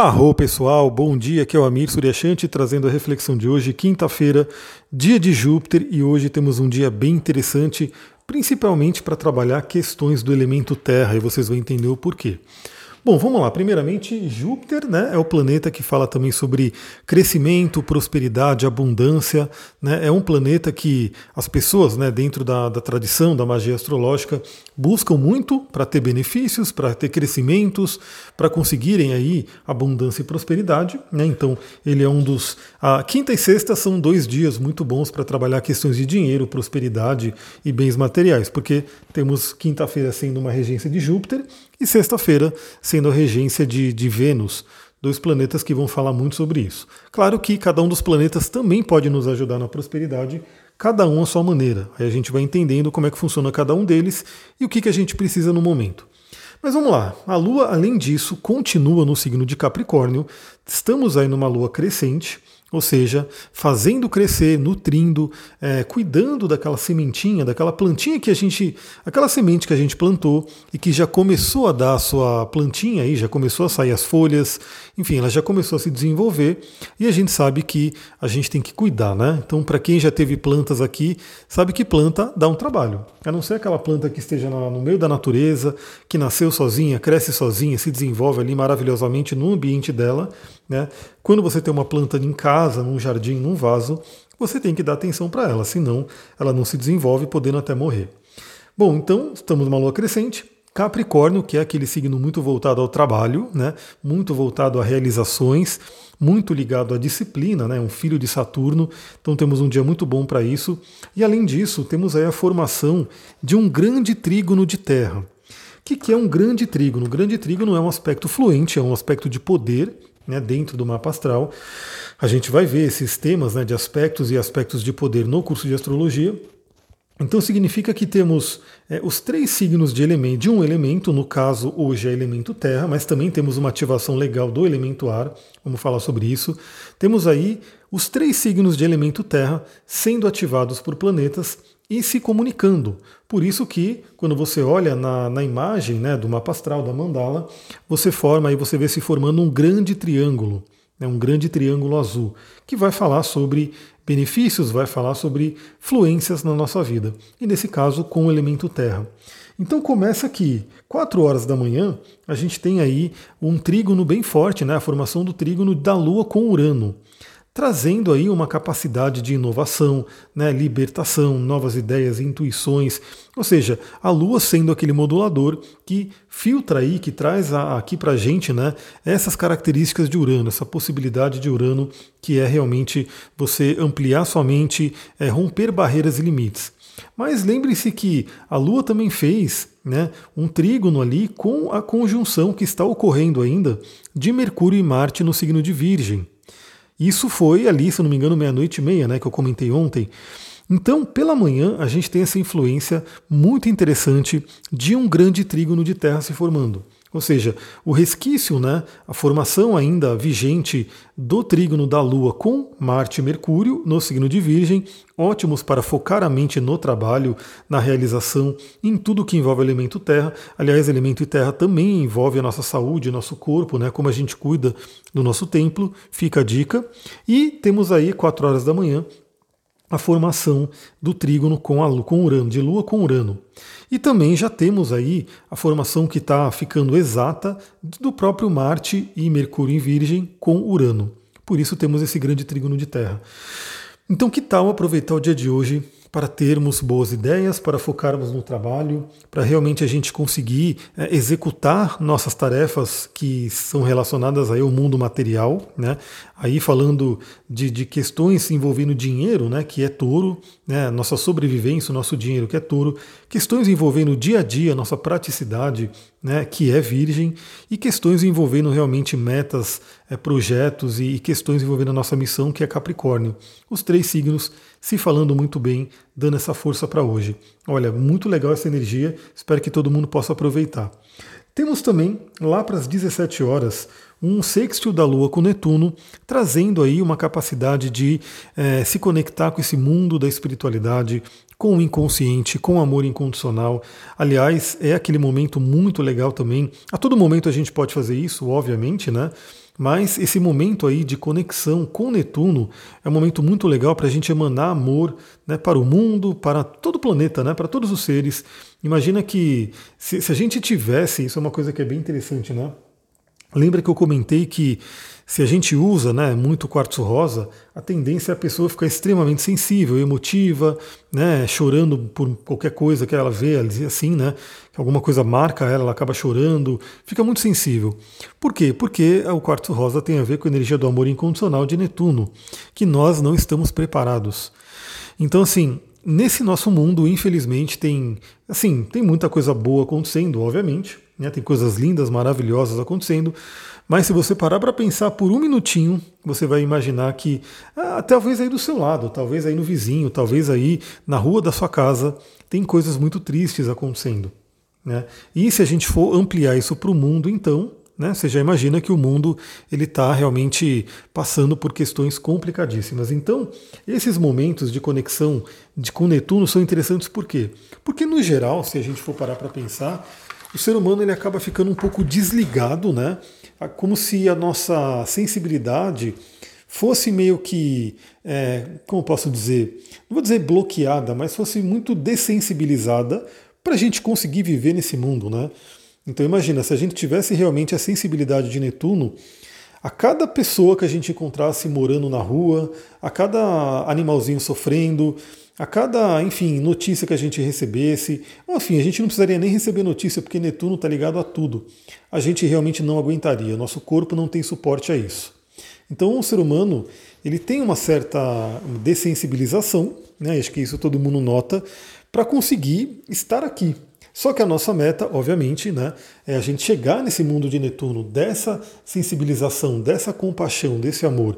Arro pessoal, bom dia, aqui é o Amir Suryashanti trazendo a reflexão de hoje, quinta-feira, dia de Júpiter, e hoje temos um dia bem interessante, principalmente para trabalhar questões do elemento Terra, e vocês vão entender o porquê. Bom, vamos lá. Primeiramente, Júpiter né, é o planeta que fala também sobre crescimento, prosperidade, abundância. Né? É um planeta que as pessoas, né, dentro da, da tradição da magia astrológica, buscam muito para ter benefícios, para ter crescimentos, para conseguirem aí abundância e prosperidade. Né? Então, ele é um dos. A quinta e sexta são dois dias muito bons para trabalhar questões de dinheiro, prosperidade e bens materiais, porque temos quinta-feira sendo uma regência de Júpiter e sexta-feira sendo a regência de, de Vênus, dois planetas que vão falar muito sobre isso. Claro que cada um dos planetas também pode nos ajudar na prosperidade, cada um à sua maneira. Aí a gente vai entendendo como é que funciona cada um deles e o que, que a gente precisa no momento. Mas vamos lá, a Lua, além disso, continua no signo de Capricórnio, estamos aí numa Lua crescente. Ou seja, fazendo crescer, nutrindo, é, cuidando daquela sementinha, daquela plantinha que a gente. aquela semente que a gente plantou e que já começou a dar a sua plantinha aí, já começou a sair as folhas, enfim, ela já começou a se desenvolver e a gente sabe que a gente tem que cuidar, né? Então, para quem já teve plantas aqui, sabe que planta dá um trabalho. A não ser aquela planta que esteja no meio da natureza, que nasceu sozinha, cresce sozinha, se desenvolve ali maravilhosamente no ambiente dela né? Quando você tem uma planta em casa, num jardim, num vaso, você tem que dar atenção para ela, senão ela não se desenvolve, podendo até morrer. Bom, então estamos numa lua crescente. Capricórnio, que é aquele signo muito voltado ao trabalho, né? muito voltado a realizações, muito ligado à disciplina, né? um filho de Saturno. Então temos um dia muito bom para isso. E além disso, temos aí a formação de um grande trígono de terra. O que, que é um grande trígono? O grande trígono é um aspecto fluente, é um aspecto de poder né, dentro do mapa astral. A gente vai ver esses temas né, de aspectos e aspectos de poder no curso de astrologia. Então significa que temos é, os três signos de elemento, de um elemento, no caso hoje é elemento terra, mas também temos uma ativação legal do elemento ar, vamos falar sobre isso. Temos aí os três signos de elemento terra sendo ativados por planetas e se comunicando. Por isso que, quando você olha na, na imagem né, do mapa astral, da mandala, você forma aí, você vê se formando um grande triângulo, né, um grande triângulo azul, que vai falar sobre benefícios, vai falar sobre fluências na nossa vida. E nesse caso, com o elemento terra. Então começa aqui, 4 horas da manhã, a gente tem aí um trígono bem forte, né, a formação do trígono da Lua com Urano trazendo aí uma capacidade de inovação, né, libertação, novas ideias, intuições, ou seja, a Lua sendo aquele modulador que filtra aí, que traz a, aqui para a gente né, essas características de Urano, essa possibilidade de Urano que é realmente você ampliar sua mente, é, romper barreiras e limites. Mas lembre-se que a Lua também fez né, um trígono ali com a conjunção que está ocorrendo ainda de Mercúrio e Marte no signo de Virgem. Isso foi ali, se não me engano, meia-noite e meia, né, que eu comentei ontem. Então, pela manhã, a gente tem essa influência muito interessante de um grande trígono de Terra se formando. Ou seja, o resquício, né, a formação ainda vigente do trígono da Lua com Marte e Mercúrio no signo de Virgem, ótimos para focar a mente no trabalho, na realização, em tudo que envolve elemento terra. Aliás, elemento terra também envolve a nossa saúde, nosso corpo, né, como a gente cuida do nosso templo, fica a dica. E temos aí, 4 horas da manhã, a formação do trígono com, a, com Urano, de Lua com Urano. E também já temos aí a formação que está ficando exata do próprio Marte e Mercúrio em Virgem com Urano. Por isso temos esse grande trígono de Terra. Então, que tal aproveitar o dia de hoje para termos boas ideias, para focarmos no trabalho, para realmente a gente conseguir é, executar nossas tarefas que são relacionadas aí ao mundo material, né? Aí falando de, de questões envolvendo dinheiro, né, que é touro, né, nossa sobrevivência, nosso dinheiro, que é touro, questões envolvendo o dia a dia, nossa praticidade, né, que é virgem, e questões envolvendo realmente metas, é, projetos e, e questões envolvendo a nossa missão, que é Capricórnio. Os três signos se falando muito bem, dando essa força para hoje. Olha, muito legal essa energia, espero que todo mundo possa aproveitar. Temos também, lá para as 17 horas, um sextil da Lua com Netuno, trazendo aí uma capacidade de é, se conectar com esse mundo da espiritualidade, com o inconsciente, com o amor incondicional. Aliás, é aquele momento muito legal também. A todo momento a gente pode fazer isso, obviamente, né? Mas esse momento aí de conexão com Netuno é um momento muito legal para a gente emanar amor né, para o mundo, para todo o planeta, né, para todos os seres. Imagina que se, se a gente tivesse, isso é uma coisa que é bem interessante, né? Lembra que eu comentei que se a gente usa né, muito quartzo rosa, a tendência é a pessoa ficar extremamente sensível, emotiva, né, chorando por qualquer coisa que ela vê, assim, né, que alguma coisa marca ela, ela acaba chorando, fica muito sensível. Por quê? Porque o quartzo rosa tem a ver com a energia do amor incondicional de Netuno, que nós não estamos preparados. Então, assim, nesse nosso mundo, infelizmente, tem, assim, tem muita coisa boa acontecendo, obviamente, né, tem coisas lindas, maravilhosas acontecendo, mas se você parar para pensar por um minutinho, você vai imaginar que ah, talvez aí do seu lado, talvez aí no vizinho, talvez aí na rua da sua casa, tem coisas muito tristes acontecendo. Né? E se a gente for ampliar isso para o mundo, então, né, você já imagina que o mundo ele está realmente passando por questões complicadíssimas. Então, esses momentos de conexão de, com Netuno são interessantes por quê? Porque, no geral, se a gente for parar para pensar, o ser humano ele acaba ficando um pouco desligado, né? Como se a nossa sensibilidade fosse meio que, é, como posso dizer, não vou dizer bloqueada, mas fosse muito dessensibilizada para a gente conseguir viver nesse mundo, né? Então imagina, se a gente tivesse realmente a sensibilidade de Netuno, a cada pessoa que a gente encontrasse morando na rua, a cada animalzinho sofrendo, a cada, enfim, notícia que a gente recebesse, enfim, a gente não precisaria nem receber notícia, porque Netuno está ligado a tudo. A gente realmente não aguentaria, nosso corpo não tem suporte a isso. Então o ser humano ele tem uma certa dessensibilização, né, acho que isso todo mundo nota, para conseguir estar aqui. Só que a nossa meta, obviamente, né, é a gente chegar nesse mundo de Netuno, dessa sensibilização, dessa compaixão, desse amor.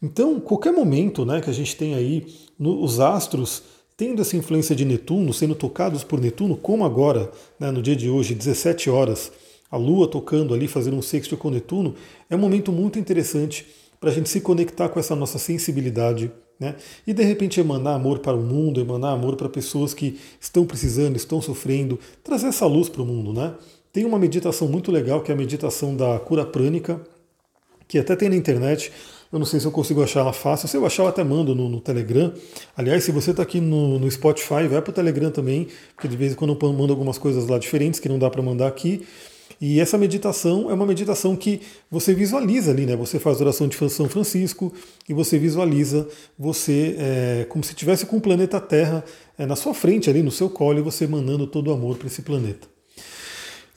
Então, qualquer momento né, que a gente tem aí no, os astros tendo essa influência de Netuno, sendo tocados por Netuno, como agora, né, no dia de hoje, 17 horas, a Lua tocando ali, fazendo um sexto com Netuno, é um momento muito interessante para a gente se conectar com essa nossa sensibilidade né, e de repente emanar amor para o mundo, emanar amor para pessoas que estão precisando, estão sofrendo, trazer essa luz para o mundo. Né? Tem uma meditação muito legal que é a meditação da cura prânica, que até tem na internet. Eu não sei se eu consigo achar ela fácil. Se eu achar, eu até mando no, no Telegram. Aliás, se você está aqui no, no, Spotify, vai para o Telegram também, porque de vez em quando eu mando algumas coisas lá diferentes que não dá para mandar aqui. E essa meditação é uma meditação que você visualiza ali, né? Você faz oração de São Francisco e você visualiza você é, como se estivesse com o planeta Terra é, na sua frente ali, no seu colo, e você emanando todo o amor para esse planeta.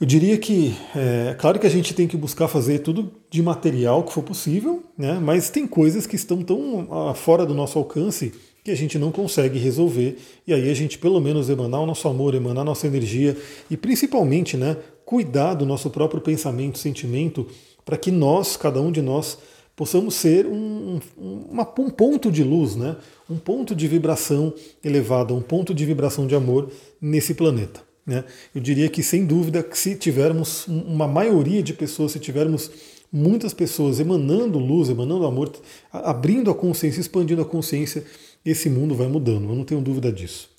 Eu diria que, é claro que a gente tem que buscar fazer tudo de material que for possível, né? mas tem coisas que estão tão ah, fora do nosso alcance que a gente não consegue resolver, e aí a gente pelo menos emanar o nosso amor, emanar a nossa energia e principalmente né, cuidar do nosso próprio pensamento, sentimento, para que nós, cada um de nós, possamos ser um, um, uma, um ponto de luz, né? um ponto de vibração elevada, um ponto de vibração de amor nesse planeta. Né? Eu diria que, sem dúvida, se tivermos uma maioria de pessoas, se tivermos muitas pessoas emanando luz, emanando amor, abrindo a consciência, expandindo a consciência, esse mundo vai mudando, eu não tenho dúvida disso.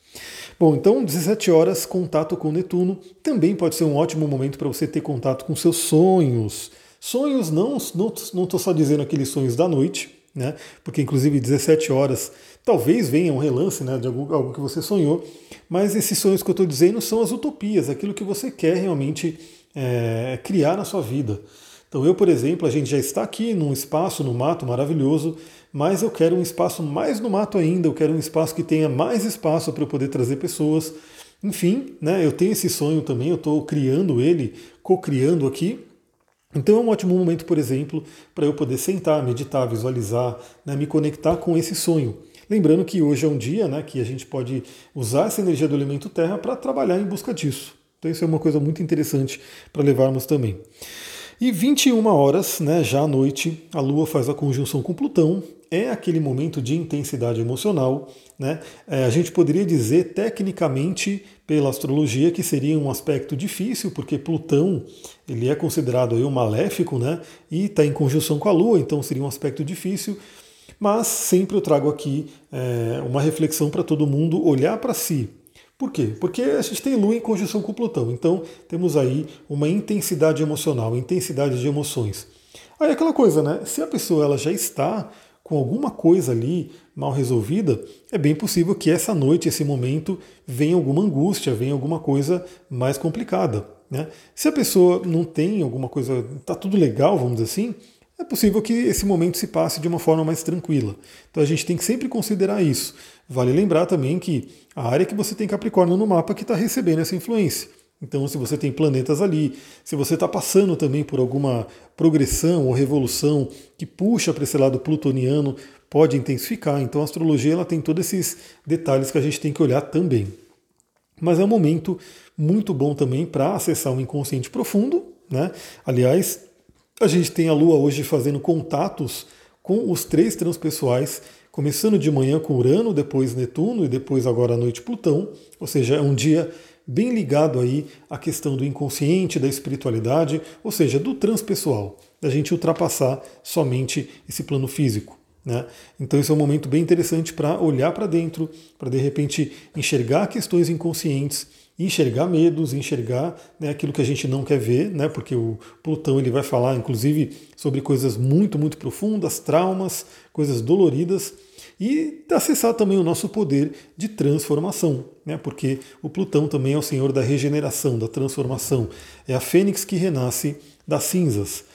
Bom, então 17 horas, contato com Netuno, também pode ser um ótimo momento para você ter contato com seus sonhos. Sonhos não não, não só dizendo aqueles sonhos da noite, né? Porque inclusive 17 horas talvez venha um relance né, de algo, algo que você sonhou, mas esses sonhos que eu estou dizendo são as utopias, aquilo que você quer realmente é, criar na sua vida. Então eu, por exemplo, a gente já está aqui num espaço no mato maravilhoso, mas eu quero um espaço mais no mato ainda, eu quero um espaço que tenha mais espaço para eu poder trazer pessoas. Enfim, né, eu tenho esse sonho também, eu estou criando ele, co-criando aqui, então é um ótimo momento, por exemplo, para eu poder sentar, meditar, visualizar, né, me conectar com esse sonho. Lembrando que hoje é um dia né, que a gente pode usar essa energia do elemento terra para trabalhar em busca disso. Então isso é uma coisa muito interessante para levarmos também. E 21 horas, né, já à noite, a Lua faz a conjunção com Plutão. É aquele momento de intensidade emocional. Né? É, a gente poderia dizer, tecnicamente, pela astrologia, que seria um aspecto difícil, porque Plutão ele é considerado aí um maléfico né? e está em conjunção com a Lua, então seria um aspecto difícil. Mas sempre eu trago aqui é, uma reflexão para todo mundo olhar para si. Por quê? Porque a gente tem Lua em conjunção com Plutão, então temos aí uma intensidade emocional, intensidade de emoções. Aí aquela coisa, né? Se a pessoa ela já está com alguma coisa ali mal resolvida, é bem possível que essa noite, esse momento, venha alguma angústia, venha alguma coisa mais complicada. Né? Se a pessoa não tem alguma coisa, está tudo legal, vamos dizer assim, é possível que esse momento se passe de uma forma mais tranquila. Então a gente tem que sempre considerar isso. Vale lembrar também que a área que você tem Capricórnio no mapa que está recebendo essa influência. Então, se você tem planetas ali, se você está passando também por alguma progressão ou revolução que puxa para esse lado plutoniano, pode intensificar. Então, a astrologia ela tem todos esses detalhes que a gente tem que olhar também. Mas é um momento muito bom também para acessar o um inconsciente profundo. Né? Aliás, a gente tem a Lua hoje fazendo contatos com os três transpessoais, começando de manhã com Urano, depois Netuno e depois agora à noite Plutão. Ou seja, é um dia bem ligado aí à questão do inconsciente, da espiritualidade, ou seja, do transpessoal, da gente ultrapassar somente esse plano físico. Né? Então esse é um momento bem interessante para olhar para dentro, para de repente enxergar questões inconscientes, enxergar medos, enxergar né, aquilo que a gente não quer ver, né, porque o Plutão ele vai falar inclusive sobre coisas muito, muito profundas, traumas, coisas doloridas, e acessar também o nosso poder de transformação, né? porque o Plutão também é o senhor da regeneração, da transformação, é a fênix que renasce das cinzas.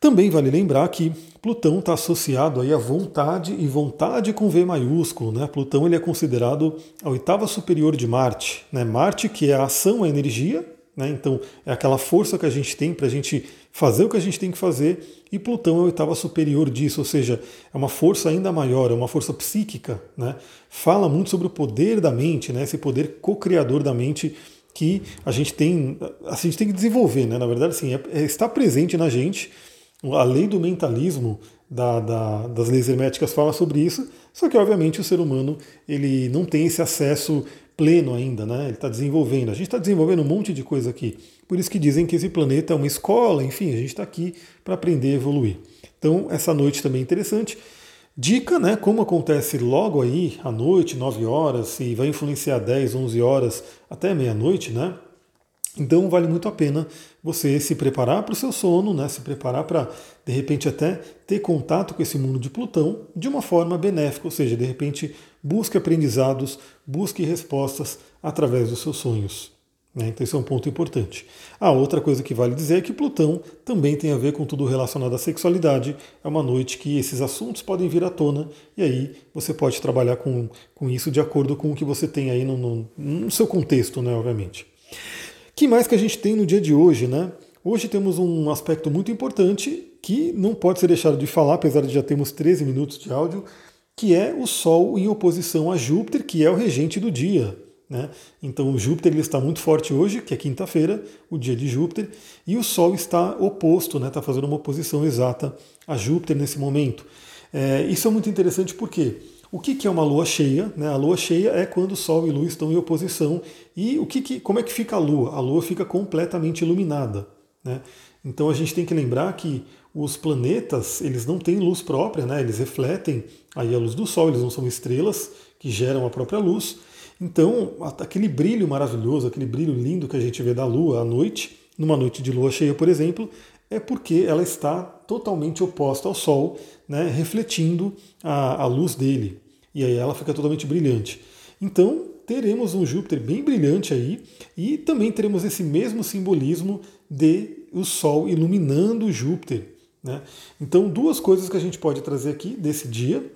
Também vale lembrar que Plutão está associado aí à vontade e vontade com V maiúsculo. Né? Plutão ele é considerado a oitava superior de Marte. Né? Marte, que é a ação, a energia, né? Então, é aquela força que a gente tem para a gente fazer o que a gente tem que fazer, e Plutão é a oitava superior disso, ou seja, é uma força ainda maior, é uma força psíquica. Né? Fala muito sobre o poder da mente, né? esse poder co-criador da mente que a gente tem, a gente tem que desenvolver. Né? Na verdade, assim, é, é, está presente na gente. A lei do mentalismo da, da, das leis herméticas fala sobre isso, só que obviamente o ser humano ele não tem esse acesso pleno ainda, né? Ele está desenvolvendo. A gente está desenvolvendo um monte de coisa aqui. Por isso que dizem que esse planeta é uma escola, enfim, a gente está aqui para aprender a evoluir. Então, essa noite também é interessante. Dica, né? Como acontece logo aí, à noite, 9 horas, e vai influenciar 10, 11 horas até meia-noite, né? Então vale muito a pena você se preparar para o seu sono, né? se preparar para, de repente, até ter contato com esse mundo de Plutão de uma forma benéfica, ou seja, de repente, busque aprendizados, busque respostas através dos seus sonhos. Né? Então, isso é um ponto importante. A outra coisa que vale dizer é que Plutão também tem a ver com tudo relacionado à sexualidade. É uma noite que esses assuntos podem vir à tona e aí você pode trabalhar com, com isso de acordo com o que você tem aí no, no, no seu contexto, né, obviamente que mais que a gente tem no dia de hoje, né? Hoje temos um aspecto muito importante que não pode ser deixado de falar, apesar de já termos 13 minutos de áudio, que é o Sol em oposição a Júpiter, que é o regente do dia. Né? Então o Júpiter ele está muito forte hoje, que é quinta-feira, o dia de Júpiter, e o Sol está oposto, está né? Fazendo uma oposição exata a Júpiter nesse momento. É, isso é muito interessante porque o que, é uma lua cheia? Né? A lua cheia é quando Sol e Lua estão em oposição. E o que, que como é que fica a Lua? A Lua fica completamente iluminada. Né? Então a gente tem que lembrar que os planetas eles não têm luz própria, né? eles refletem aí a luz do Sol, eles não são estrelas que geram a própria luz. Então aquele brilho maravilhoso, aquele brilho lindo que a gente vê da Lua à noite, numa noite de lua cheia, por exemplo, é porque ela está totalmente oposta ao Sol, né, refletindo a, a luz dele. E aí ela fica totalmente brilhante. Então teremos um Júpiter bem brilhante aí e também teremos esse mesmo simbolismo de o Sol iluminando Júpiter. Né? Então, duas coisas que a gente pode trazer aqui desse dia.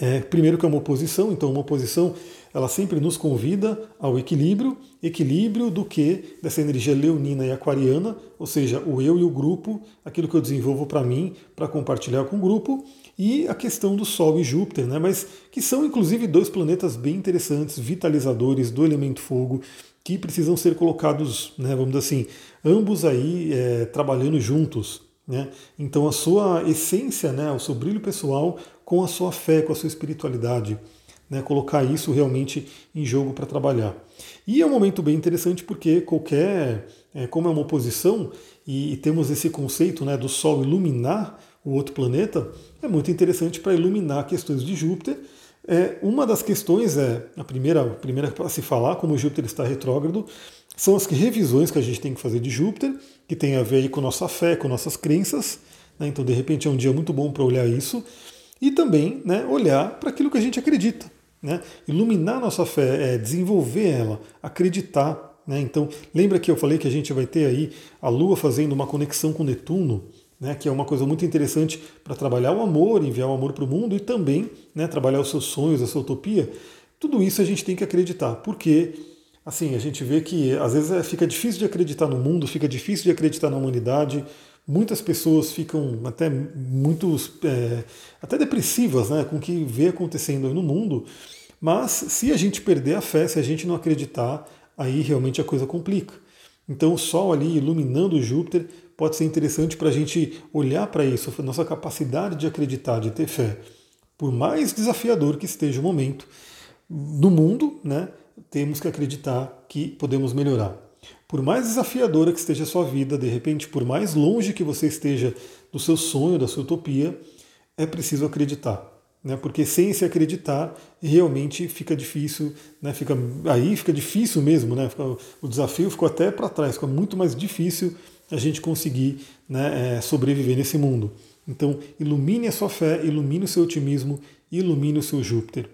É, primeiro que é uma oposição, então uma oposição ela sempre nos convida ao equilíbrio, equilíbrio do que dessa energia leonina e aquariana, ou seja, o eu e o grupo, aquilo que eu desenvolvo para mim, para compartilhar com o grupo, e a questão do Sol e Júpiter, né? mas que são inclusive dois planetas bem interessantes, vitalizadores do elemento fogo, que precisam ser colocados, né, vamos dizer assim, ambos aí é, trabalhando juntos. Né? Então a sua essência, né, o seu brilho pessoal com a sua fé, com a sua espiritualidade né, colocar isso realmente em jogo para trabalhar. E é um momento bem interessante porque qualquer, é, como é uma oposição e, e, temos esse conceito né, do Sol iluminar o outro planeta, é muito interessante para iluminar questões de Júpiter. É, uma das questões é, a primeira, a primeira para se falar, como Júpiter está retrógrado, são as revisões que a gente tem que fazer de Júpiter, que tem a ver com nossa fé, com nossas crenças, Né? Então, de repente, é um dia muito bom para olhar isso e também né, olhar para aquilo que a gente acredita. Né? Iluminar nossa fé, é desenvolver ela, acreditar. Né? Então, lembra que eu falei que a gente vai ter aí a Lua fazendo uma conexão com Netuno, né, que é uma coisa muito interessante para trabalhar o amor, enviar o amor para o mundo e também né, trabalhar os seus sonhos, a sua utopia. Tudo isso a gente tem que acreditar, porque assim a gente vê que às vezes é, fica difícil de acreditar no mundo, fica difícil de acreditar na humanidade. Muitas pessoas ficam até muito é, até depressivas né, com o que vê acontecendo no mundo. Mas se a gente perder a fé, se a gente não acreditar, aí realmente a coisa complica. Então o Sol ali iluminando Júpiter pode ser interessante para a gente olhar para isso, nossa capacidade de acreditar, de ter fé. Por mais desafiador que esteja o momento do mundo, né, temos que acreditar que podemos melhorar. Por mais desafiadora que esteja a sua vida, de repente, por mais longe que você esteja do seu sonho, da sua utopia, é preciso acreditar. Né? Porque sem se acreditar, realmente fica difícil, né? fica, aí fica difícil mesmo, né? O desafio ficou até para trás, fica muito mais difícil a gente conseguir né, é, sobreviver nesse mundo. Então, ilumine a sua fé, ilumine o seu otimismo, ilumine o seu Júpiter.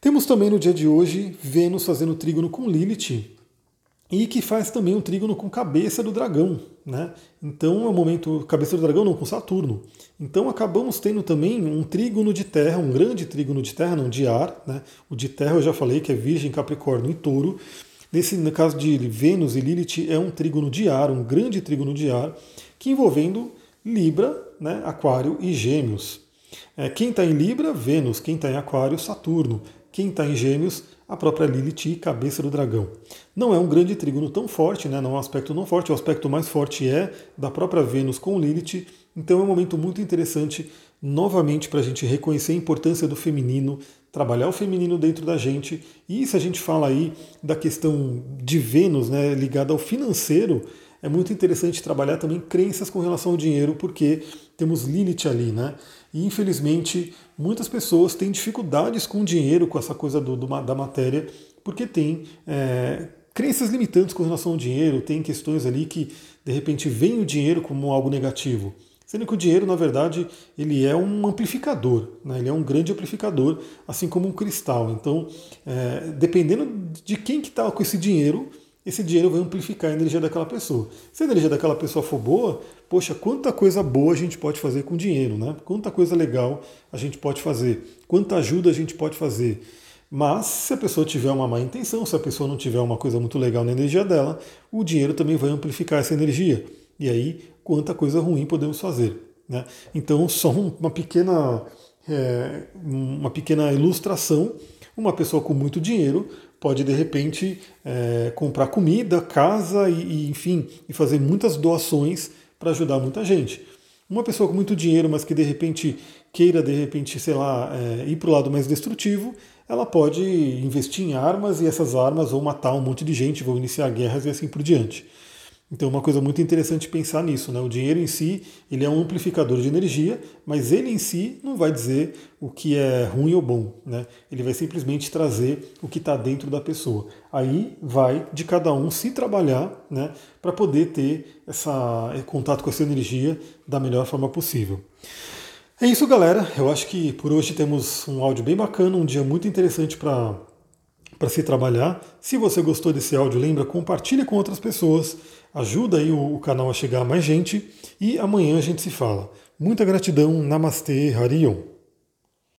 Temos também no dia de hoje Vênus fazendo trígono com Lilith e que faz também um trígono com cabeça do dragão. Né? Então é um momento, cabeça do dragão não, com Saturno. Então acabamos tendo também um trígono de terra, um grande trígono de terra, não de ar. Né? O de terra eu já falei que é Virgem, Capricórnio e Touro. Nesse, no caso de Vênus e Lilith, é um trígono de ar, um grande trígono de ar, que envolvendo Libra, né, Aquário e Gêmeos. É, quem está em Libra, Vênus. Quem está em Aquário, Saturno. Quem está em Gêmeos, a própria Lilith cabeça do dragão. Não é um grande trígono tão forte, né, não é um aspecto não forte, o aspecto mais forte é da própria Vênus com Lilith, então é um momento muito interessante novamente para a gente reconhecer a importância do feminino, trabalhar o feminino dentro da gente. E se a gente fala aí da questão de Vênus, né, ligada ao financeiro, é muito interessante trabalhar também crenças com relação ao dinheiro, porque temos Lilith ali, né? E infelizmente muitas pessoas têm dificuldades com o dinheiro, com essa coisa do, do da matéria, porque tem é, crenças limitantes com relação ao dinheiro, tem questões ali que de repente vem o dinheiro como algo negativo. Sendo que o dinheiro, na verdade, ele é um amplificador, né? ele é um grande amplificador, assim como um cristal. Então, é, dependendo de quem que está com esse dinheiro, esse dinheiro vai amplificar a energia daquela pessoa. Se a energia daquela pessoa for boa, poxa, quanta coisa boa a gente pode fazer com dinheiro, né? Quanta coisa legal a gente pode fazer, quanta ajuda a gente pode fazer. Mas se a pessoa tiver uma má intenção, se a pessoa não tiver uma coisa muito legal na energia dela, o dinheiro também vai amplificar essa energia. E aí quanta coisa ruim podemos fazer. Né? Então, só uma pequena, é, uma pequena ilustração: uma pessoa com muito dinheiro pode de repente é, comprar comida, casa e, e, enfim, e fazer muitas doações para ajudar muita gente. Uma pessoa com muito dinheiro, mas que de repente queira de repente, sei lá, é, ir para o lado mais destrutivo, ela pode investir em armas e essas armas vão matar um monte de gente, vão iniciar guerras e assim por diante. Então, uma coisa muito interessante pensar nisso, né? O dinheiro em si, ele é um amplificador de energia, mas ele em si não vai dizer o que é ruim ou bom, né? Ele vai simplesmente trazer o que está dentro da pessoa. Aí vai de cada um se trabalhar, né, para poder ter essa é, contato com essa energia da melhor forma possível. É isso, galera. Eu acho que por hoje temos um áudio bem bacana, um dia muito interessante para para se trabalhar. Se você gostou desse áudio, lembra, compartilhe com outras pessoas, ajuda aí o, o canal a chegar a mais gente e amanhã a gente se fala. Muita gratidão, Namastê, Harion.